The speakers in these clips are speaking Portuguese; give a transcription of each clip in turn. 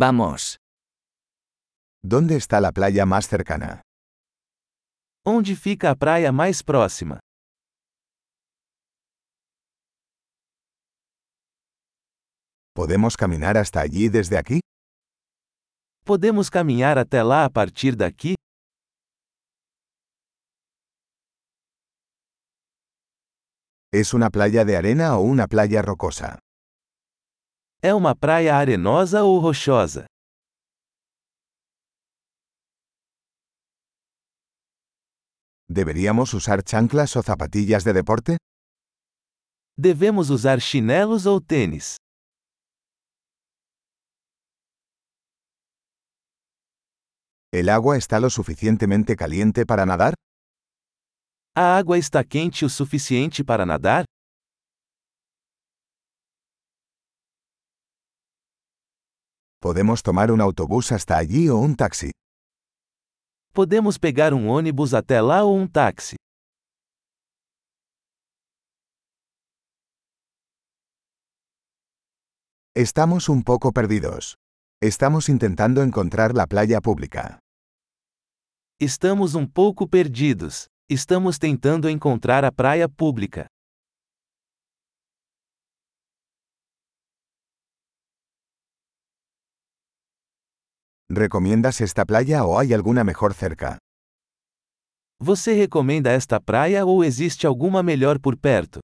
Vamos. ¿Dónde está la playa más cercana? Onde fica a praia mais próxima? ¿Podemos caminar hasta allí desde aquí? Podemos caminhar até lá a partir daqui? ¿Es una playa de arena o una playa rocosa? É uma praia arenosa ou rochosa? ¿Deberíamos usar chanclas o zapatillas de deporte? Devemos usar chinelos ou tênis? ¿El agua está lo suficientemente caliente para nadar? A água está quente o suficiente para nadar? ¿Podemos tomar un autobús hasta allí o un taxi? Podemos pegar um ônibus até lá ou um táxi? Estamos un poco perdidos. Estamos intentando encontrar la playa pública. Estamos um pouco perdidos. Estamos tentando encontrar a praia pública. ¿Recomiendas esta playa o hay alguna mejor cerca? Você recomenda esta praia ou existe alguma melhor por perto?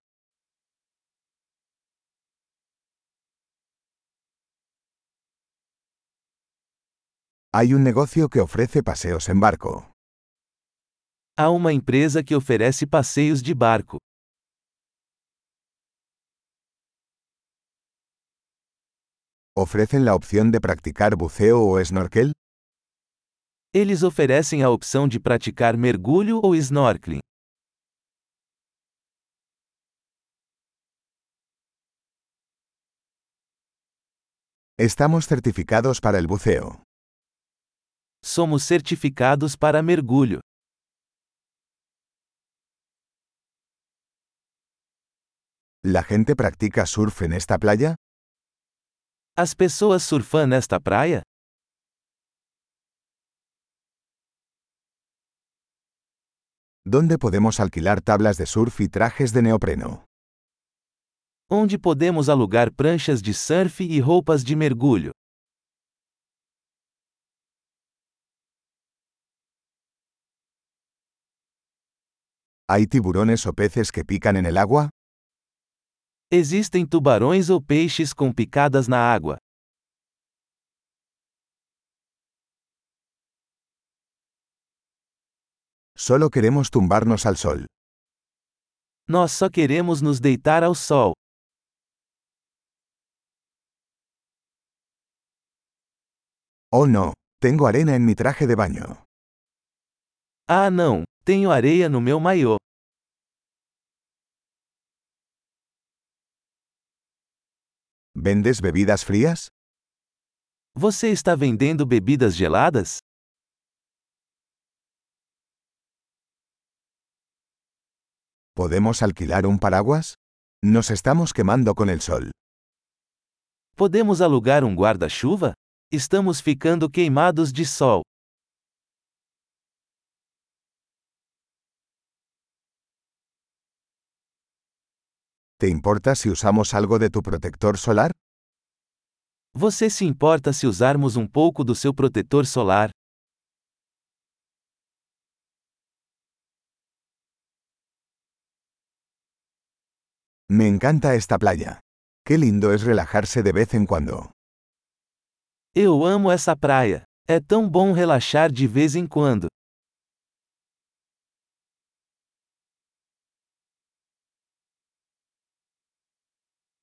Hay un negocio que ofrece paseos en barco. Há uma empresa que oferece passeios de barco. ¿Ofrecen la opción de practicar buceo o snorkel? Eles oferecem a opção de praticar mergulho ou snorkeling. Estamos certificados para el buceo. Somos certificados para mergulho. ¿La gente practica surf en esta playa? As pessoas surfam nesta praia? ¿Dónde podemos alquilar tablas de surf y trajes de neopreno? Onde podemos alugar pranchas de surf e roupas de mergulho? ¿Hay tiburones o peces que pican en el agua? Existem tubarões ou peixes com picadas na água. Solo queremos tumbarnos al sol. Nós só queremos nos deitar ao sol. Oh no, tengo arena en mi traje de baño. Ah não, tenho areia no meu maiô. ¿Vendes bebidas frías? Você está vendendo bebidas geladas? ¿Podemos alquilar un paraguas? Nos estamos quemando con el sol. Podemos alugar um guarda-chuva? Estamos ficando queimados de sol. ¿Te importa si usamos algo de tu protector solar? Você se importa se usarmos um pouco do seu protetor solar? Me encanta esta playa. Qué lindo es relajarse de vez en cuando. Eu amo essa praia. É tão bom relaxar de vez em quando.